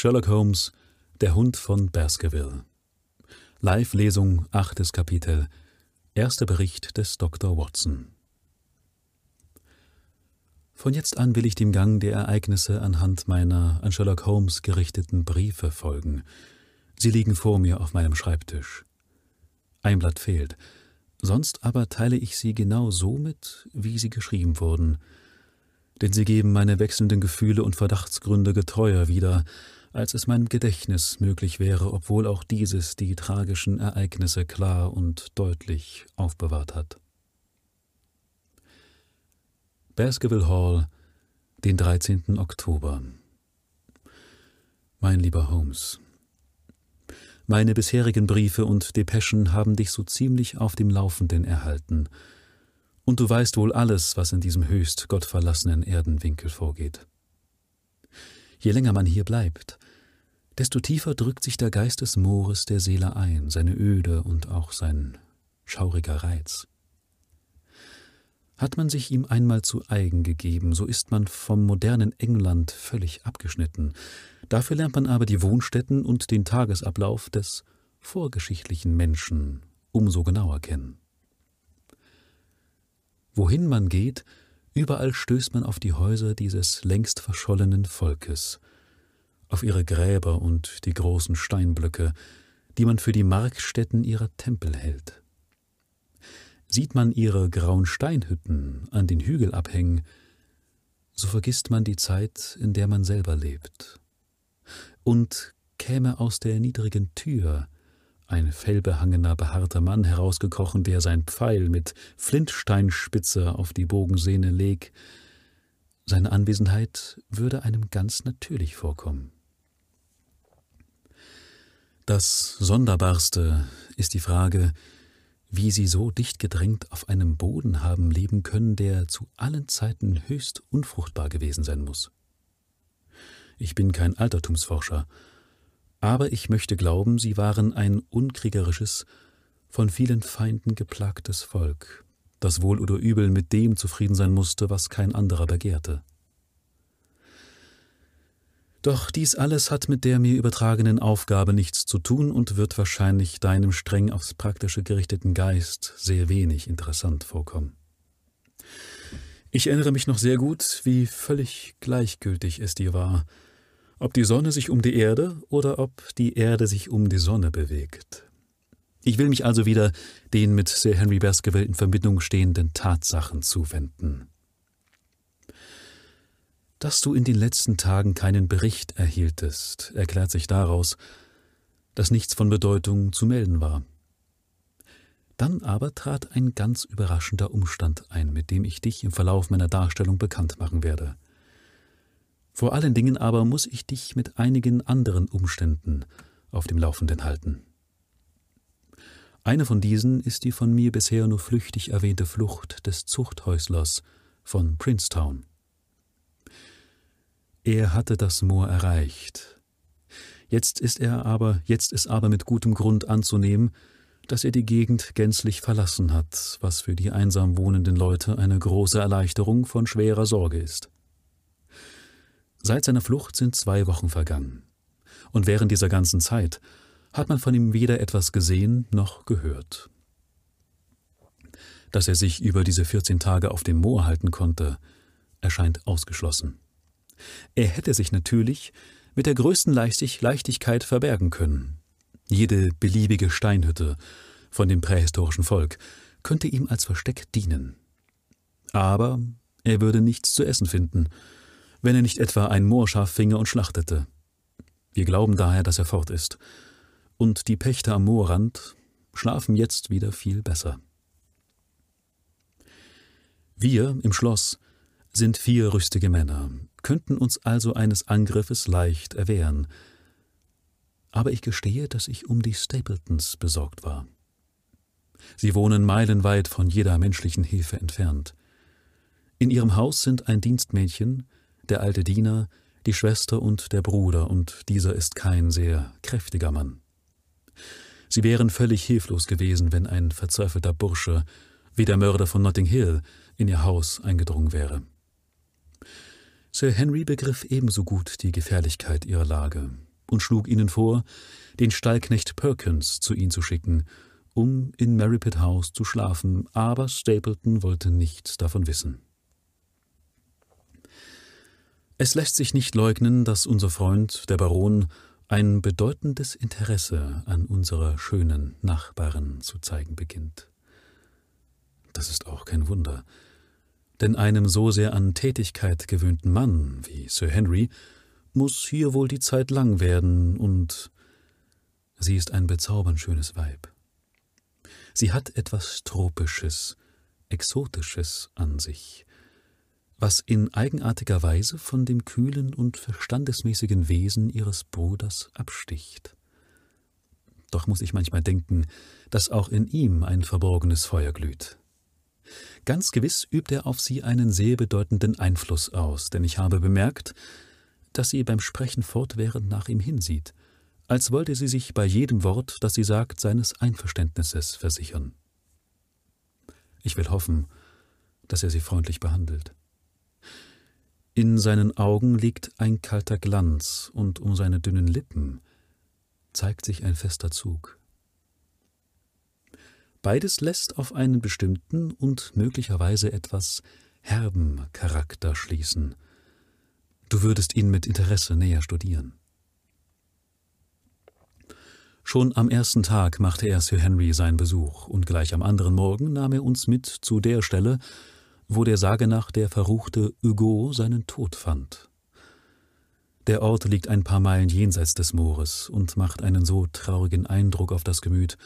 Sherlock Holmes, der Hund von Baskerville. Live-Lesung, achtes Kapitel. Erster Bericht des Dr. Watson. Von jetzt an will ich dem Gang der Ereignisse anhand meiner an Sherlock Holmes gerichteten Briefe folgen. Sie liegen vor mir auf meinem Schreibtisch. Ein Blatt fehlt, sonst aber teile ich sie genau so mit, wie sie geschrieben wurden, denn sie geben meine wechselnden Gefühle und Verdachtsgründe getreuer wieder, als es meinem Gedächtnis möglich wäre, obwohl auch dieses die tragischen Ereignisse klar und deutlich aufbewahrt hat. Baskerville Hall, den 13. Oktober. Mein lieber Holmes, meine bisherigen Briefe und Depeschen haben dich so ziemlich auf dem Laufenden erhalten, und du weißt wohl alles, was in diesem höchst gottverlassenen Erdenwinkel vorgeht. Je länger man hier bleibt, desto tiefer drückt sich der Geist des Moores der Seele ein, seine Öde und auch sein schauriger Reiz. Hat man sich ihm einmal zu eigen gegeben, so ist man vom modernen England völlig abgeschnitten. Dafür lernt man aber die Wohnstätten und den Tagesablauf des vorgeschichtlichen Menschen umso genauer kennen. Wohin man geht, überall stößt man auf die Häuser dieses längst verschollenen Volkes, auf ihre Gräber und die großen Steinblöcke, die man für die Markstätten ihrer Tempel hält. Sieht man ihre grauen Steinhütten an den Hügelabhängen, so vergisst man die Zeit, in der man selber lebt. Und käme aus der niedrigen Tür ein fellbehangener, behaarter Mann herausgekrochen, der sein Pfeil mit Flintsteinspitze auf die Bogensehne leg, seine Anwesenheit würde einem ganz natürlich vorkommen. Das Sonderbarste ist die Frage, wie sie so dicht gedrängt auf einem Boden haben leben können, der zu allen Zeiten höchst unfruchtbar gewesen sein muss. Ich bin kein Altertumsforscher, aber ich möchte glauben, sie waren ein unkriegerisches, von vielen Feinden geplagtes Volk, das wohl oder übel mit dem zufrieden sein musste, was kein anderer begehrte. Doch dies alles hat mit der mir übertragenen Aufgabe nichts zu tun und wird wahrscheinlich deinem streng aufs Praktische gerichteten Geist sehr wenig interessant vorkommen. Ich erinnere mich noch sehr gut, wie völlig gleichgültig es dir war, ob die Sonne sich um die Erde oder ob die Erde sich um die Sonne bewegt. Ich will mich also wieder den mit Sir Henry Baskerville in Verbindung stehenden Tatsachen zuwenden dass du in den letzten Tagen keinen Bericht erhieltest, erklärt sich daraus, dass nichts von Bedeutung zu melden war. Dann aber trat ein ganz überraschender Umstand ein, mit dem ich dich im Verlauf meiner Darstellung bekannt machen werde. Vor allen Dingen aber muss ich dich mit einigen anderen Umständen auf dem Laufenden halten. Eine von diesen ist die von mir bisher nur flüchtig erwähnte Flucht des Zuchthäuslers von Princetown. Er hatte das Moor erreicht. Jetzt ist er aber, jetzt ist aber mit gutem Grund anzunehmen, dass er die Gegend gänzlich verlassen hat, was für die einsam wohnenden Leute eine große Erleichterung von schwerer Sorge ist. Seit seiner Flucht sind zwei Wochen vergangen, und während dieser ganzen Zeit hat man von ihm weder etwas gesehen noch gehört. Dass er sich über diese vierzehn Tage auf dem Moor halten konnte, erscheint ausgeschlossen. Er hätte sich natürlich mit der größten Leichtigkeit verbergen können. Jede beliebige Steinhütte von dem prähistorischen Volk könnte ihm als Versteck dienen. Aber er würde nichts zu essen finden, wenn er nicht etwa ein Moorschaf finge und schlachtete. Wir glauben daher, dass er fort ist. Und die Pächter am Moorrand schlafen jetzt wieder viel besser. Wir im Schloss sind vier rüstige Männer, könnten uns also eines Angriffes leicht erwehren. Aber ich gestehe, dass ich um die Stapletons besorgt war. Sie wohnen meilenweit von jeder menschlichen Hilfe entfernt. In ihrem Haus sind ein Dienstmädchen, der alte Diener, die Schwester und der Bruder, und dieser ist kein sehr kräftiger Mann. Sie wären völlig hilflos gewesen, wenn ein verzweifelter Bursche, wie der Mörder von Notting Hill, in ihr Haus eingedrungen wäre. Sir Henry begriff ebenso gut die Gefährlichkeit ihrer Lage. und schlug ihnen vor, den Stallknecht Perkins zu ihnen zu schicken, um in Merripit House zu schlafen, aber Stapleton wollte nichts davon wissen. Es lässt sich nicht leugnen, dass unser Freund, der Baron, ein bedeutendes Interesse an unserer schönen Nachbarin zu zeigen beginnt. Das ist auch kein Wunder, denn einem so sehr an Tätigkeit gewöhnten Mann wie Sir Henry muss hier wohl die Zeit lang werden, und sie ist ein bezaubernd schönes Weib. Sie hat etwas Tropisches, Exotisches an sich, was in eigenartiger Weise von dem kühlen und verstandesmäßigen Wesen ihres Bruders absticht. Doch muss ich manchmal denken, dass auch in ihm ein verborgenes Feuer glüht. Ganz gewiss übt er auf sie einen sehr bedeutenden Einfluss aus, denn ich habe bemerkt, dass sie beim Sprechen fortwährend nach ihm hinsieht, als wollte sie sich bei jedem Wort, das sie sagt, seines Einverständnisses versichern. Ich will hoffen, dass er sie freundlich behandelt. In seinen Augen liegt ein kalter Glanz, und um seine dünnen Lippen zeigt sich ein fester Zug. Beides lässt auf einen bestimmten und möglicherweise etwas herben Charakter schließen. Du würdest ihn mit Interesse näher studieren. Schon am ersten Tag machte er Sir Henry seinen Besuch, und gleich am anderen Morgen nahm er uns mit zu der Stelle, wo der Sage nach der verruchte Hugo seinen Tod fand. Der Ort liegt ein paar Meilen jenseits des Moores und macht einen so traurigen Eindruck auf das Gemüt,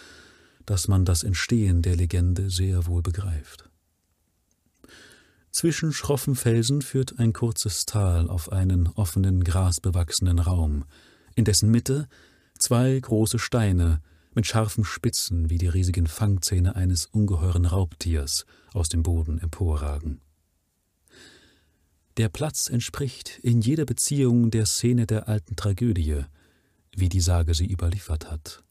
dass man das Entstehen der Legende sehr wohl begreift. Zwischen schroffen Felsen führt ein kurzes Tal auf einen offenen, grasbewachsenen Raum, in dessen Mitte zwei große Steine mit scharfen Spitzen wie die riesigen Fangzähne eines ungeheuren Raubtiers aus dem Boden emporragen. Der Platz entspricht in jeder Beziehung der Szene der alten Tragödie, wie die Sage sie überliefert hat.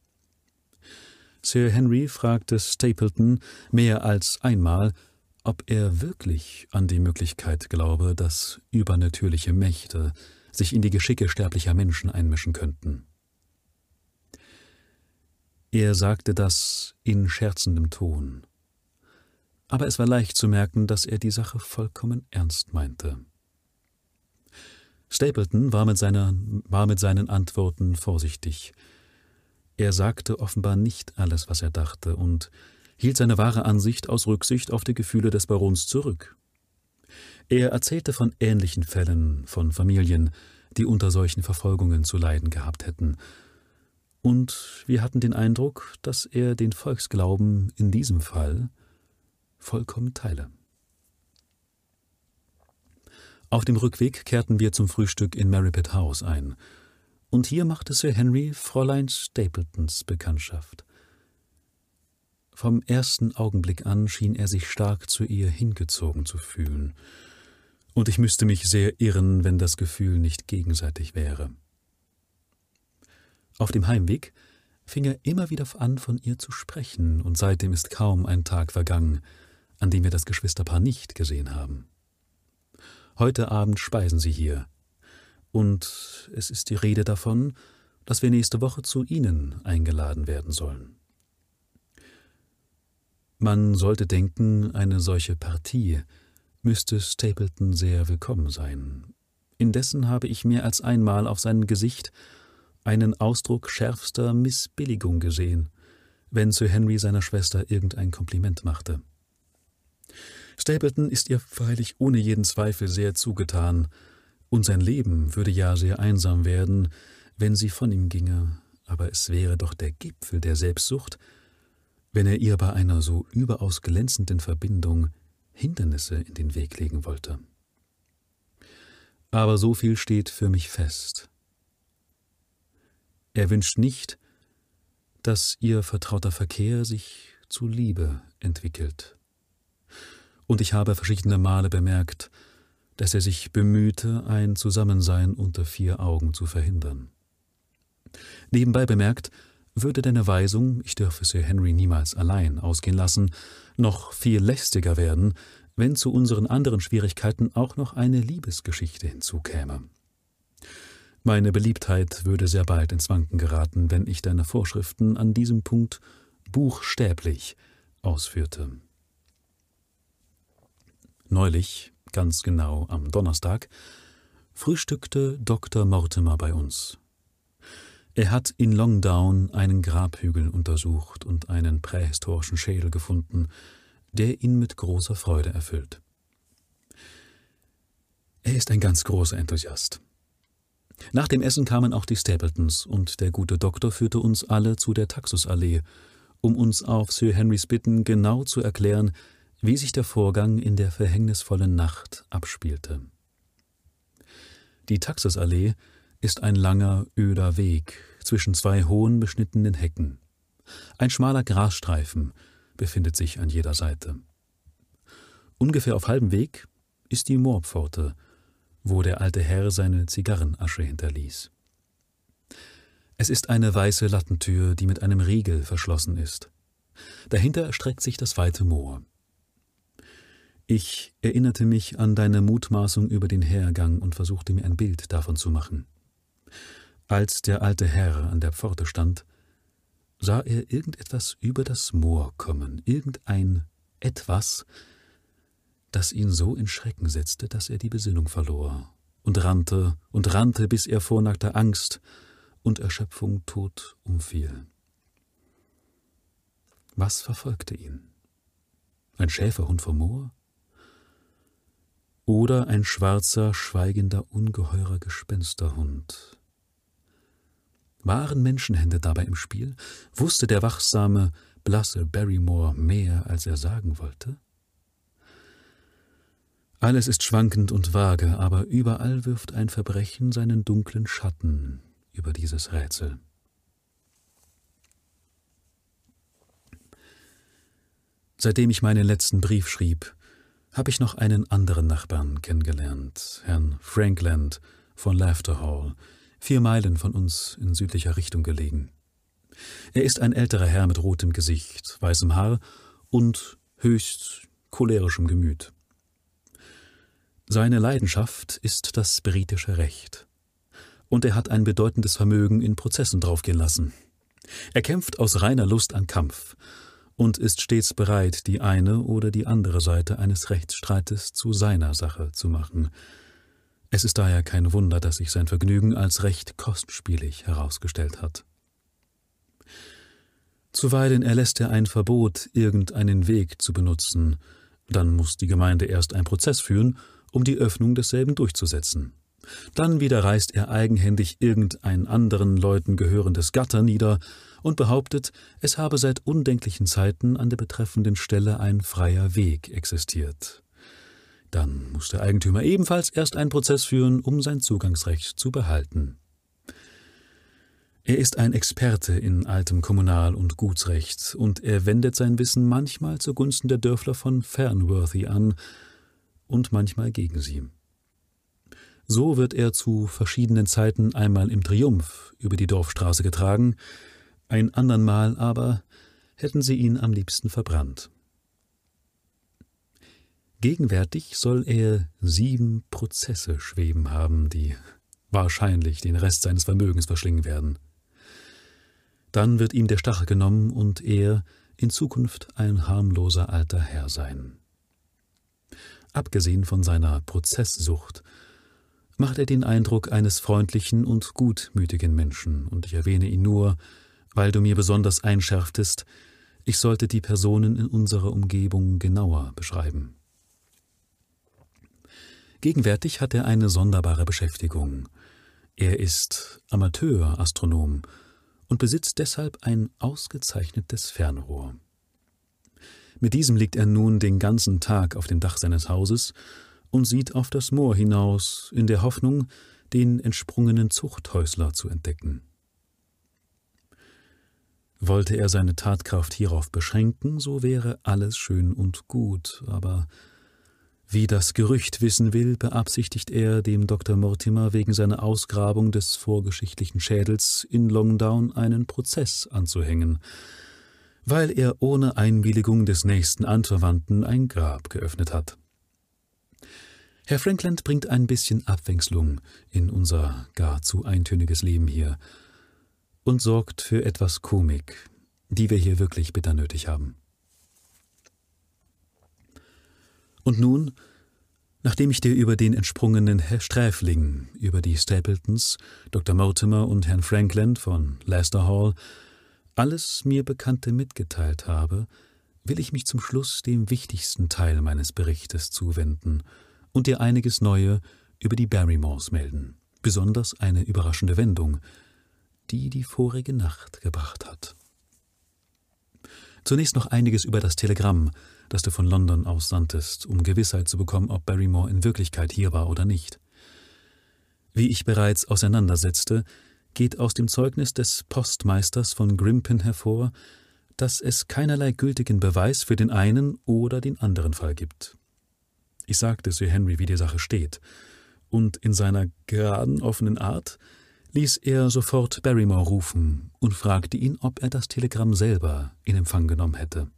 Sir Henry fragte Stapleton mehr als einmal, ob er wirklich an die Möglichkeit glaube, dass übernatürliche Mächte sich in die Geschicke sterblicher Menschen einmischen könnten. Er sagte das in scherzendem Ton. Aber es war leicht zu merken, dass er die Sache vollkommen ernst meinte. Stapleton war mit, seiner, war mit seinen Antworten vorsichtig. Er sagte offenbar nicht alles, was er dachte, und hielt seine wahre Ansicht aus Rücksicht auf die Gefühle des Barons zurück. Er erzählte von ähnlichen Fällen, von Familien, die unter solchen Verfolgungen zu leiden gehabt hätten, und wir hatten den Eindruck, dass er den Volksglauben in diesem Fall vollkommen teile. Auf dem Rückweg kehrten wir zum Frühstück in Merripit House ein, und hier machte Sir Henry Fräulein Stapletons Bekanntschaft. Vom ersten Augenblick an schien er sich stark zu ihr hingezogen zu fühlen, und ich müsste mich sehr irren, wenn das Gefühl nicht gegenseitig wäre. Auf dem Heimweg fing er immer wieder an, von ihr zu sprechen, und seitdem ist kaum ein Tag vergangen, an dem wir das Geschwisterpaar nicht gesehen haben. Heute Abend speisen sie hier, und es ist die Rede davon, dass wir nächste Woche zu Ihnen eingeladen werden sollen. Man sollte denken, eine solche Partie müsste Stapleton sehr willkommen sein. Indessen habe ich mehr als einmal auf seinem Gesicht einen Ausdruck schärfster Missbilligung gesehen, wenn Sir Henry seiner Schwester irgendein Kompliment machte. Stapleton ist ihr freilich ohne jeden Zweifel sehr zugetan, und sein Leben würde ja sehr einsam werden, wenn sie von ihm ginge, aber es wäre doch der Gipfel der Selbstsucht, wenn er ihr bei einer so überaus glänzenden Verbindung Hindernisse in den Weg legen wollte. Aber so viel steht für mich fest. Er wünscht nicht, dass ihr vertrauter Verkehr sich zu Liebe entwickelt. Und ich habe verschiedene Male bemerkt, dass er sich bemühte, ein Zusammensein unter vier Augen zu verhindern. Nebenbei bemerkt, würde deine Weisung, ich dürfe Sir Henry niemals allein ausgehen lassen, noch viel lästiger werden, wenn zu unseren anderen Schwierigkeiten auch noch eine Liebesgeschichte hinzukäme. Meine Beliebtheit würde sehr bald ins Wanken geraten, wenn ich deine Vorschriften an diesem Punkt buchstäblich ausführte. Neulich, ganz genau am Donnerstag, frühstückte Dr. Mortimer bei uns. Er hat in Longdown einen Grabhügel untersucht und einen prähistorischen Schädel gefunden, der ihn mit großer Freude erfüllt. Er ist ein ganz großer Enthusiast. Nach dem Essen kamen auch die Stapletons, und der gute Doktor führte uns alle zu der Taxusallee, um uns auf Sir Henrys Bitten genau zu erklären, wie sich der Vorgang in der verhängnisvollen Nacht abspielte. Die Taxusallee ist ein langer, öder Weg zwischen zwei hohen, beschnittenen Hecken. Ein schmaler Grasstreifen befindet sich an jeder Seite. Ungefähr auf halbem Weg ist die Moorpforte, wo der alte Herr seine Zigarrenasche hinterließ. Es ist eine weiße Lattentür, die mit einem Riegel verschlossen ist. Dahinter erstreckt sich das weite Moor. Ich erinnerte mich an deine Mutmaßung über den Hergang und versuchte mir ein Bild davon zu machen. Als der alte Herr an der Pforte stand, sah er irgendetwas über das Moor kommen, irgendein etwas, das ihn so in Schrecken setzte, dass er die Besinnung verlor und rannte und rannte, bis er vor nackter Angst und Erschöpfung tot umfiel. Was verfolgte ihn? Ein Schäferhund vom Moor? Oder ein schwarzer, schweigender, ungeheurer Gespensterhund? Waren Menschenhände dabei im Spiel? Wusste der wachsame, blasse Barrymore mehr, als er sagen wollte? Alles ist schwankend und vage, aber überall wirft ein Verbrechen seinen dunklen Schatten über dieses Rätsel. Seitdem ich meinen letzten Brief schrieb, habe ich noch einen anderen Nachbarn kennengelernt, Herrn Frankland von Laughter Hall, vier Meilen von uns in südlicher Richtung gelegen. Er ist ein älterer Herr mit rotem Gesicht, weißem Haar und höchst cholerischem Gemüt. Seine Leidenschaft ist das britische Recht. Und er hat ein bedeutendes Vermögen in Prozessen draufgehen lassen. Er kämpft aus reiner Lust an Kampf und ist stets bereit, die eine oder die andere Seite eines Rechtsstreites zu seiner Sache zu machen. Es ist daher kein Wunder, dass sich sein Vergnügen als recht kostspielig herausgestellt hat. Zuweilen erlässt er ein Verbot, irgendeinen Weg zu benutzen, dann muss die Gemeinde erst einen Prozess führen um die Öffnung desselben durchzusetzen. Dann wieder reißt er eigenhändig irgendein anderen Leuten gehörendes Gatter nieder und behauptet, es habe seit undenklichen Zeiten an der betreffenden Stelle ein freier Weg existiert. Dann muss der Eigentümer ebenfalls erst einen Prozess führen, um sein Zugangsrecht zu behalten. Er ist ein Experte in altem Kommunal- und Gutsrecht, und er wendet sein Wissen manchmal zugunsten der Dörfler von Fernworthy an, und manchmal gegen sie. So wird er zu verschiedenen Zeiten einmal im Triumph über die Dorfstraße getragen, ein andern Mal aber hätten sie ihn am liebsten verbrannt. Gegenwärtig soll er sieben Prozesse schweben haben, die wahrscheinlich den Rest seines Vermögens verschlingen werden. Dann wird ihm der Stachel genommen und er in Zukunft ein harmloser alter Herr sein. Abgesehen von seiner Prozesssucht macht er den Eindruck eines freundlichen und gutmütigen Menschen, und ich erwähne ihn nur, weil du mir besonders einschärftest, ich sollte die Personen in unserer Umgebung genauer beschreiben. Gegenwärtig hat er eine sonderbare Beschäftigung. Er ist Amateurastronom und besitzt deshalb ein ausgezeichnetes Fernrohr. Mit diesem liegt er nun den ganzen Tag auf dem Dach seines Hauses und sieht auf das Moor hinaus, in der Hoffnung, den entsprungenen Zuchthäusler zu entdecken. Wollte er seine Tatkraft hierauf beschränken, so wäre alles schön und gut, aber wie das Gerücht wissen will, beabsichtigt er, dem Dr. Mortimer wegen seiner Ausgrabung des vorgeschichtlichen Schädels in Longdown einen Prozess anzuhängen, weil er ohne Einwilligung des nächsten Anverwandten ein Grab geöffnet hat. Herr Frankland bringt ein bisschen Abwechslung in unser gar zu eintöniges Leben hier und sorgt für etwas Komik, die wir hier wirklich bitter nötig haben. Und nun, nachdem ich dir über den entsprungenen Herr Sträfling, über die Stapletons, Dr. Mortimer und Herrn Frankland von Leicester Hall alles mir Bekannte mitgeteilt habe, will ich mich zum Schluss dem wichtigsten Teil meines Berichtes zuwenden und dir einiges Neue über die Barrymores melden, besonders eine überraschende Wendung, die die vorige Nacht gebracht hat. Zunächst noch einiges über das Telegramm, das du von London aus sandtest, um Gewissheit zu bekommen, ob Barrymore in Wirklichkeit hier war oder nicht. Wie ich bereits auseinandersetzte, geht aus dem Zeugnis des Postmeisters von Grimpen hervor, dass es keinerlei gültigen Beweis für den einen oder den anderen Fall gibt. Ich sagte Sir Henry, wie die Sache steht, und in seiner geraden, offenen Art ließ er sofort Barrymore rufen und fragte ihn, ob er das Telegramm selber in Empfang genommen hätte.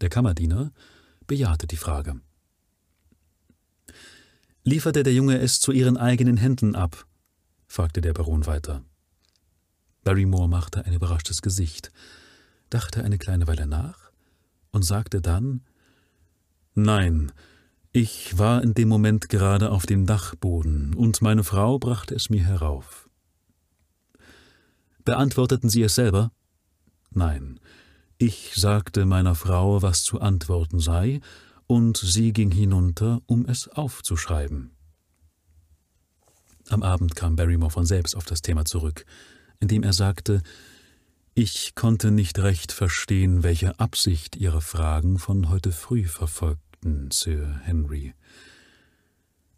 Der Kammerdiener bejahte die Frage. Lieferte der Junge es zu Ihren eigenen Händen ab? fragte der Baron weiter. Barrymore machte ein überraschtes Gesicht, dachte eine kleine Weile nach und sagte dann Nein, ich war in dem Moment gerade auf dem Dachboden, und meine Frau brachte es mir herauf. Beantworteten Sie es selber? Nein. Ich sagte meiner Frau, was zu antworten sei, und sie ging hinunter, um es aufzuschreiben. Am Abend kam Barrymore von selbst auf das Thema zurück, indem er sagte, ich konnte nicht recht verstehen, welche Absicht Ihre Fragen von heute früh verfolgt sagten Sir Henry.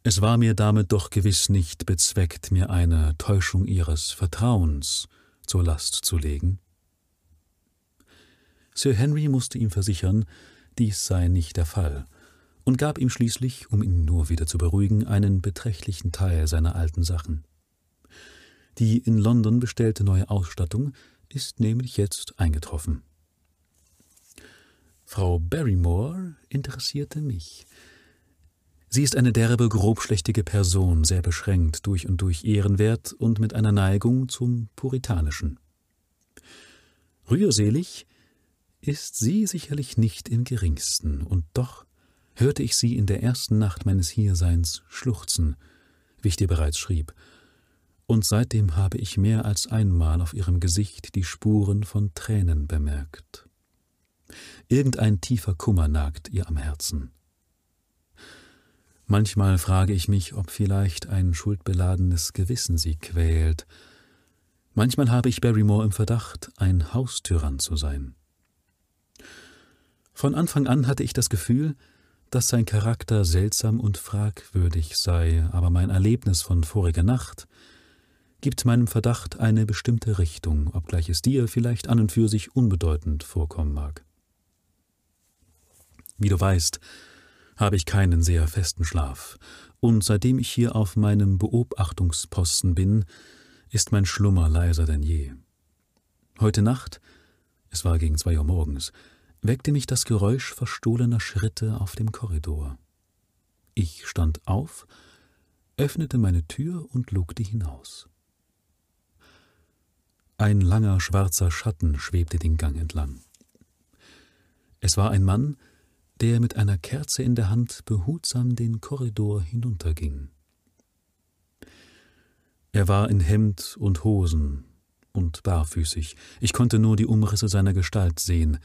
Es war mir damit doch gewiss nicht bezweckt, mir eine Täuschung ihres Vertrauens zur Last zu legen. Sir Henry musste ihm versichern, dies sei nicht der Fall, und gab ihm schließlich, um ihn nur wieder zu beruhigen, einen beträchtlichen Teil seiner alten Sachen. Die in London bestellte neue Ausstattung ist nämlich jetzt eingetroffen. Frau Barrymore interessierte mich. Sie ist eine derbe, grobschlächtige Person, sehr beschränkt, durch und durch ehrenwert und mit einer Neigung zum Puritanischen. Rührselig ist sie sicherlich nicht im geringsten, und doch hörte ich sie in der ersten Nacht meines Hierseins schluchzen, wie ich dir bereits schrieb, und seitdem habe ich mehr als einmal auf ihrem Gesicht die Spuren von Tränen bemerkt. Irgendein tiefer Kummer nagt ihr am Herzen. Manchmal frage ich mich, ob vielleicht ein schuldbeladenes Gewissen sie quält. Manchmal habe ich Barrymore im Verdacht, ein Haustyrann zu sein. Von Anfang an hatte ich das Gefühl, dass sein Charakter seltsam und fragwürdig sei, aber mein Erlebnis von voriger Nacht gibt meinem Verdacht eine bestimmte Richtung, obgleich es dir vielleicht an und für sich unbedeutend vorkommen mag. Wie du weißt, habe ich keinen sehr festen Schlaf, und seitdem ich hier auf meinem Beobachtungsposten bin, ist mein Schlummer leiser denn je. Heute Nacht, es war gegen zwei Uhr morgens, weckte mich das Geräusch verstohlener Schritte auf dem Korridor. Ich stand auf, öffnete meine Tür und lugte hinaus. Ein langer schwarzer Schatten schwebte den Gang entlang. Es war ein Mann, der mit einer Kerze in der Hand behutsam den Korridor hinunterging. Er war in Hemd und Hosen und barfüßig, ich konnte nur die Umrisse seiner Gestalt sehen,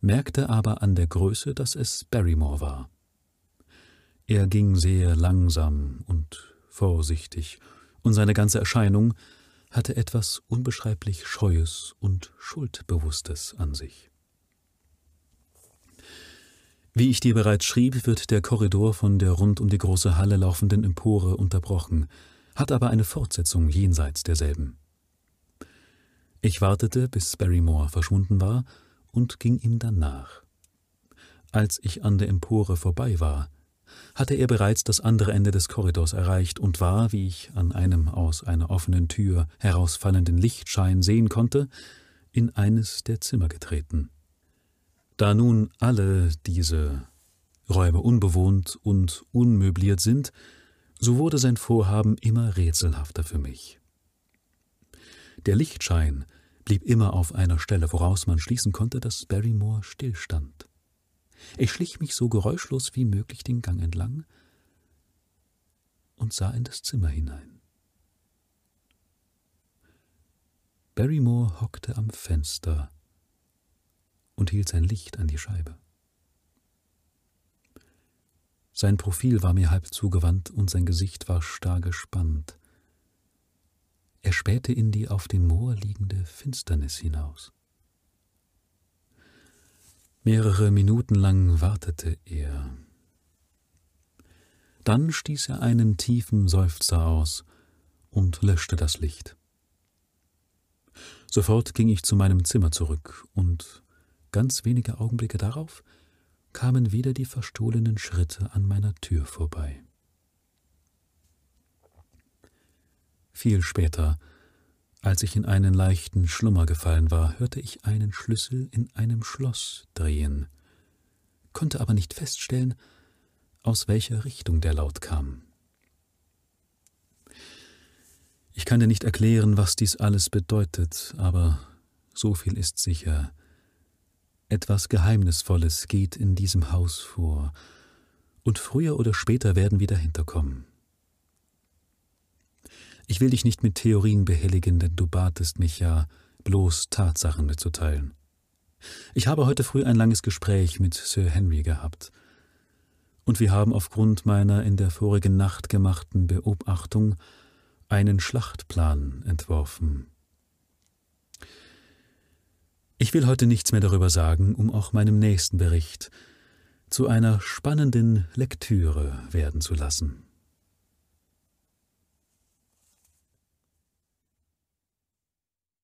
merkte aber an der Größe, dass es Barrymore war. Er ging sehr langsam und vorsichtig, und seine ganze Erscheinung hatte etwas unbeschreiblich Scheues und Schuldbewusstes an sich. Wie ich dir bereits schrieb, wird der Korridor von der rund um die große Halle laufenden Empore unterbrochen, hat aber eine Fortsetzung jenseits derselben. Ich wartete, bis Barrymore verschwunden war, und ging ihm dann nach. Als ich an der Empore vorbei war, hatte er bereits das andere Ende des Korridors erreicht und war, wie ich an einem aus einer offenen Tür herausfallenden Lichtschein sehen konnte, in eines der Zimmer getreten. Da nun alle diese Räume unbewohnt und unmöbliert sind, so wurde sein Vorhaben immer rätselhafter für mich. Der Lichtschein blieb immer auf einer Stelle, woraus man schließen konnte, dass Barrymore stillstand. Ich schlich mich so geräuschlos wie möglich den Gang entlang und sah in das Zimmer hinein. Barrymore hockte am Fenster und hielt sein Licht an die Scheibe. Sein Profil war mir halb zugewandt und sein Gesicht war starr gespannt. Er spähte in die auf dem Moor liegende Finsternis hinaus. Mehrere Minuten lang wartete er. Dann stieß er einen tiefen Seufzer aus und löschte das Licht. Sofort ging ich zu meinem Zimmer zurück, und ganz wenige Augenblicke darauf kamen wieder die verstohlenen Schritte an meiner Tür vorbei. Viel später, als ich in einen leichten Schlummer gefallen war, hörte ich einen Schlüssel in einem Schloss drehen, konnte aber nicht feststellen, aus welcher Richtung der Laut kam. Ich kann dir nicht erklären, was dies alles bedeutet, aber so viel ist sicher. Etwas Geheimnisvolles geht in diesem Haus vor, und früher oder später werden wir dahinter kommen. Ich will dich nicht mit Theorien behelligen, denn du batest mich ja, bloß Tatsachen mitzuteilen. Ich habe heute früh ein langes Gespräch mit Sir Henry gehabt, und wir haben aufgrund meiner in der vorigen Nacht gemachten Beobachtung einen Schlachtplan entworfen. Ich will heute nichts mehr darüber sagen, um auch meinem nächsten Bericht zu einer spannenden Lektüre werden zu lassen.